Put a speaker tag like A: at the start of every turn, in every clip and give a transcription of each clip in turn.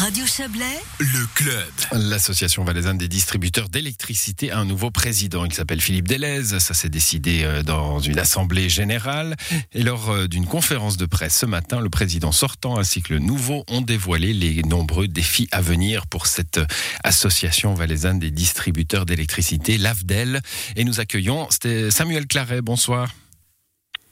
A: Radio Chablais,
B: Le club. L'association valaisanne des distributeurs d'électricité a un nouveau président. Il s'appelle Philippe Delez. Ça s'est décidé euh, dans une assemblée générale. Et lors euh, d'une conférence de presse ce matin, le président sortant ainsi que le nouveau ont dévoilé les nombreux défis à venir pour cette association valaisanne des distributeurs d'électricité, l'AFDEL. Et nous accueillons Samuel Claret. Bonsoir.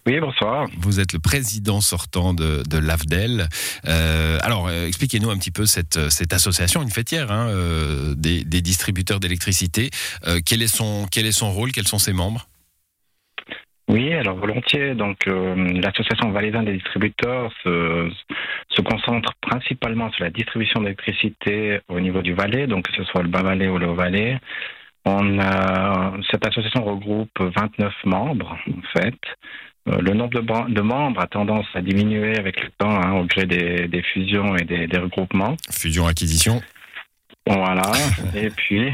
C: Oui, bonsoir.
B: Vous êtes le président sortant de, de l'AFDEL. Euh, alors, euh, expliquez-nous un petit peu cette, cette association, une fêtière hein, euh, des, des distributeurs d'électricité. Euh, quel, est son, quel est son rôle? Quels sont ses membres?
C: Oui, alors volontiers. Donc, euh, l'association valaisanne des distributeurs se, se concentre principalement sur la distribution d'électricité au niveau du Valais, donc que ce soit le Bas-Valais ou le Haut-Valais. On a, cette association regroupe 29 membres, en fait. Euh, Le nombre de, de membres a tendance à diminuer avec le temps hein, au gré des, des fusions et des, des regroupements.
B: Fusion-acquisition
C: Voilà. Et puis,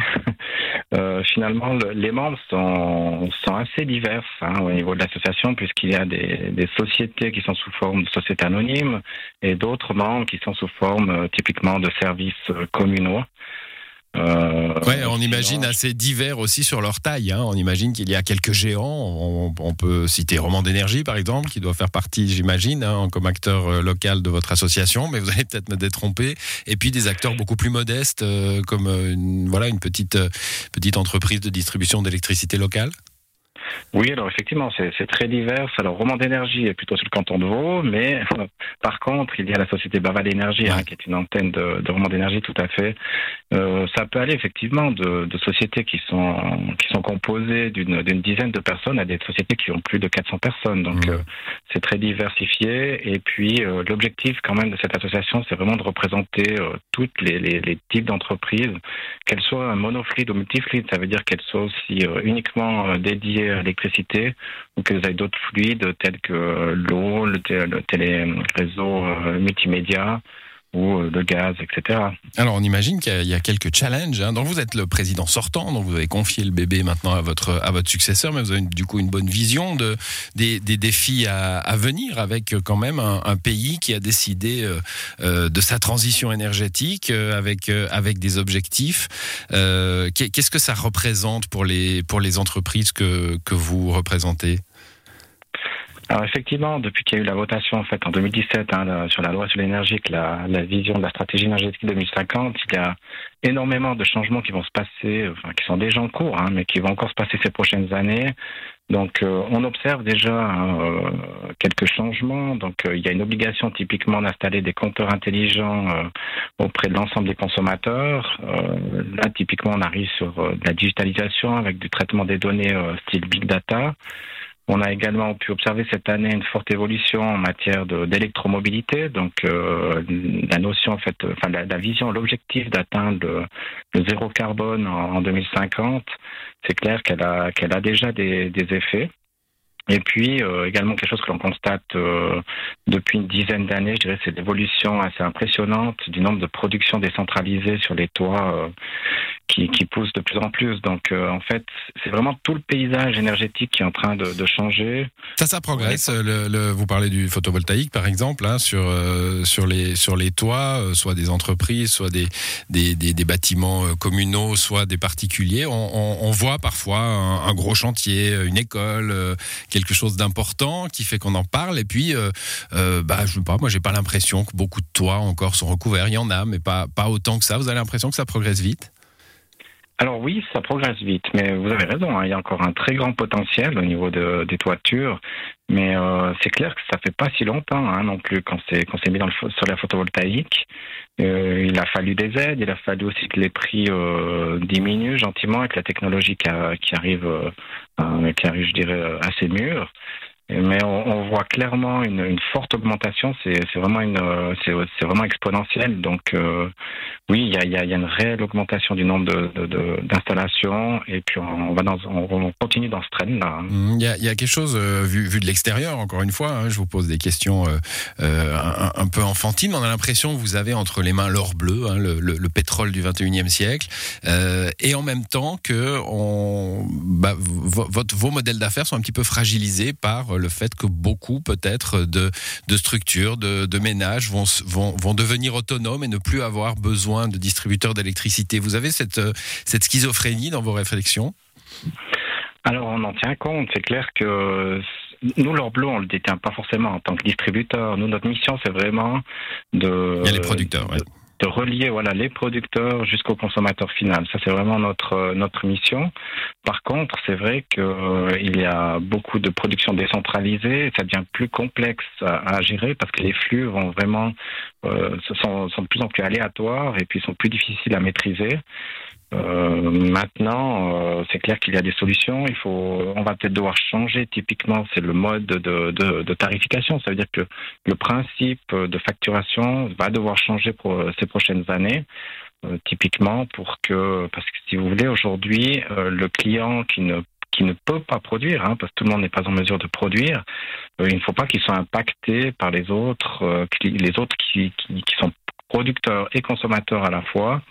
C: euh, finalement, le- les membres sont, sont assez divers hein, au niveau de l'association, puisqu'il y a des, des sociétés qui sont sous forme de sociétés anonymes et d'autres membres qui sont sous forme euh, typiquement de services euh, communaux. Euh,
B: Ouais, on imagine assez divers aussi sur leur taille. hein. On imagine qu'il y a quelques géants. On, peut citer Roman d'énergie, par exemple, qui doit faire partie, j'imagine, hein, comme acteur euh, local de votre association. Mais vous allez peut-être me détromper. Et puis des acteurs beaucoup plus modestes, euh, comme une, voilà une petite petite entreprise de distribution d'électricité locale.
C: Oui, alors effectivement, c'est très divers. Alors, Roman d'énergie est plutôt sur le canton de Vaud, mais euh, par contre, il y a la société Baval Énergie, hein, qui est une antenne de, de Roman d'énergie, tout à fait. Euh, ça peut aller effectivement de, de sociétés qui sont qui sont composées d'une dizaine de personnes à des sociétés qui ont plus de 400 personnes. Donc,
B: Mhm.
C: euh, c'est très diversifié. Et puis, euh, l'objectif quand même de cette association, c'est vraiment de représenter euh, toutes les, les, les types d'entreprises, qu'elles soient un monofleet ou multifleet. Ça veut dire qu'elles soient aussi euh, uniquement dédiées à l'électricité ou qu'elles aient d'autres fluides tels que l'eau, le, té- le téléréseau euh, multimédia euh, le gaz, etc.
B: Alors on imagine qu'il y a- quelques challenges. Hein. Vous êtes le président sortant, donc vous avez confié le bébé maintenant à votre à votre successeur, mais vous avez du coup une bonne vision de des, des défis à, venir avec euh, quand même un, pays qui a décidé euh, de sa transition énergétique avec avec des objectifs. Qu'est- Qu'est-ce que ça représente pour les pour les entreprises que que vous représentez?
C: Alors effectivement, depuis qu'il y a eu la votation en fait en 2017 hein, sur la loi sur l'énergie, la, la vision de la stratégie énergétique 2050, il y a énormément de changements qui vont se passer, enfin qui sont déjà en cours, hein, mais qui vont encore se passer ces prochaines années. Donc euh, on observe déjà hein, euh, quelques changements. Donc euh, il y a une obligation typiquement d'installer des compteurs intelligents euh, auprès de l'ensemble des consommateurs. Là typiquement on arrive sur de la digitalisation avec du traitement des données style big data. On a également pu observer cette année une forte évolution en matière d'électromobilité, donc euh, la notion en fait, enfin la, vision, l'objectif d'atteindre le, zéro carbone en, en 2050, c'est clair qu'elle a qu'elle a déjà des, effets. Et puis euh, également quelque chose que l'on constate euh, depuis une dizaine d'années, je dirais, c'est l'évolution assez impressionnante du nombre de productions décentralisées sur les toits qui, qui pousse de plus en plus. Donc euh, en fait, c'est vraiment tout le paysage énergétique qui est en train de, de changer.
B: Ça, ça progresse. Le, le- vous parlez du photovoltaïque, par exemple, hein, sur euh, sur les sur les toits, euh, soit des entreprises, soit des des, des, des bâtiments communaux, soit des particuliers. On, on, on voit parfois un, un gros chantier, une école, quelque chose d'important qui fait qu'on en parle. Et puis, bah, je sais pas, moi, j'ai pas l'impression que beaucoup de toits encore sont recouverts. Il y en a, mais pas pas autant que ça. Vous avez l'impression que ça progresse vite?
C: Alors oui, ça progresse vite, mais vous avez raison, hein, il y a encore un très grand potentiel au niveau de, des toitures, mais euh, c'est clair que ça fait pas si longtemps hein, non plus qu'on s'est qu'on s'est mis dans le, la photovoltaïque. Euh, il a fallu des aides, il a fallu aussi que les prix euh, diminuent gentiment avec la technologie qui, a- qui arrive, qui arrive, je dirais, assez mûre. Mais on, voit clairement une, forte augmentation. C'est vraiment une, euh, c'est vraiment exponentiel. Donc euh, oui, il y a, une réelle augmentation du nombre de- de- de- d'installations. et puis on, va dans, on, on continue dans ce trend-là. hein.
B: Mm, Il y a, il y a quelque chose euh, vu, vu de l'extérieur, encore une fois, hein, je vous pose des questions un, peu enfantines. On a l'impression que vous avez entre les mains l'or bleu, hein, le, le- le pétrole du 21e siècle, et en même temps que on, bah, vos modèles d'affaires sont un petit peu fragilisés par le fait que beaucoup peut-être de, de structures, de, de ménages vont, vont, vont devenir autonomes et ne plus avoir besoin de distributeurs d'électricité. Vous avez cette, cette schizophrénie dans vos réflexions?
C: Alors on en tient compte, c'est clair que nous, l'Orbleu, on le détient pas forcément en tant que distributeur. Nous, notre mission, c'est vraiment de...
B: Il y a les producteurs,
C: de relier voilà les producteurs jusqu'au consommateur final. Ça c'est vraiment notre notre mission. Par contre, c'est vrai qu'il euh, y a beaucoup de production décentralisée, ça devient plus complexe à, gérer parce que les flux vont vraiment euh, sont, sont de plus en plus aléatoires et puis sont plus difficiles à maîtriser. Euh, maintenant, euh, c'est clair qu'il y a des solutions. Il faut, on va peut-être devoir changer. Typiquement, c'est le mode de, tarification. Ça veut dire que le principe de facturation va devoir changer pour ces prochaines années. Euh, typiquement, pour que, parce que si vous voulez, aujourd'hui, euh, le client qui ne qui ne peut pas produire, hein, parce que tout le monde n'est pas en mesure de produire, il ne faut pas qu'il soit impacté par les autres, les autres qui, qui sont producteurs et consommateurs à la fois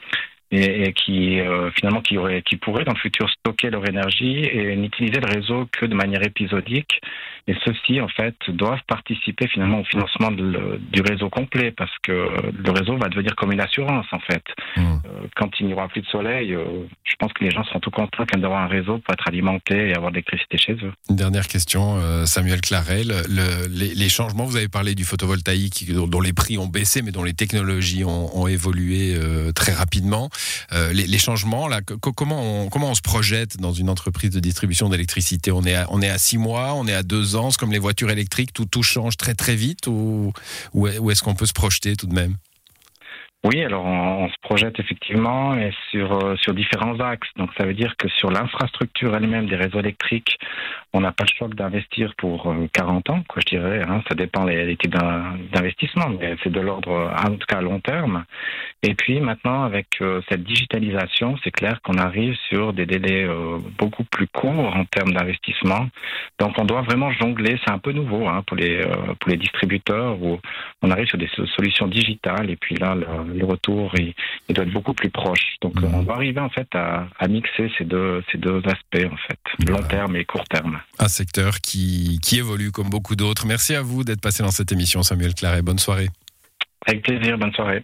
C: et, qui euh, finalement qui aurait qui pourraient dans le futur stocker leur énergie et n'utiliser le réseau que de manière épisodique. Et ceux-ci en fait doivent participer finalement au financement du réseau complet parce que le réseau va devenir comme une assurance en fait. Mmh. euh, quand il n'y aura plus de soleil euh, je pense que les gens seront tout contents d'avoir un réseau pour être alimenté et avoir de l'électricité chez eux.
B: Une dernière question Samuel Clarel. Le, les, changements vous avez parlé du photovoltaïque dont les prix ont baissé mais dont les technologies ont, ont évolué très rapidement euh, les, changements là, comment on, se projette dans une entreprise de distribution d'électricité? On est à, on est à six mois, on est à deux ans, c'est comme les voitures électriques, tout tout change très très vite ou, ou est-ce qu'on peut se projeter tout de même?
C: Oui, alors on, se projette effectivement et sur euh, sur différents axes. Donc ça veut dire que sur l'infrastructure elle-même des réseaux électriques, on n'a pas le choix d'investir pour 40 euh, ans, quoi, je dirais. Hein. Ça dépend des types d'investissement, mais c'est de l'ordre en tout cas long terme. Et puis maintenant, avec euh, cette digitalisation, c'est clair qu'on arrive sur des délais beaucoup plus courts en termes d'investissement. Donc on doit vraiment jongler. C'est un peu nouveau hein, pour les pour les distributeurs où on arrive sur des solutions digitales et puis là retour il, doit être beaucoup plus proche. Donc mhm. on va arriver en fait à, mixer ces deux, ces deux aspects en fait, long terme et court terme.
B: Un secteur qui, qui évolue comme beaucoup d'autres. Merci à vous d'être passé dans cette émission, Samuel Claret. Bonne soirée.
C: Avec plaisir, bonne soirée.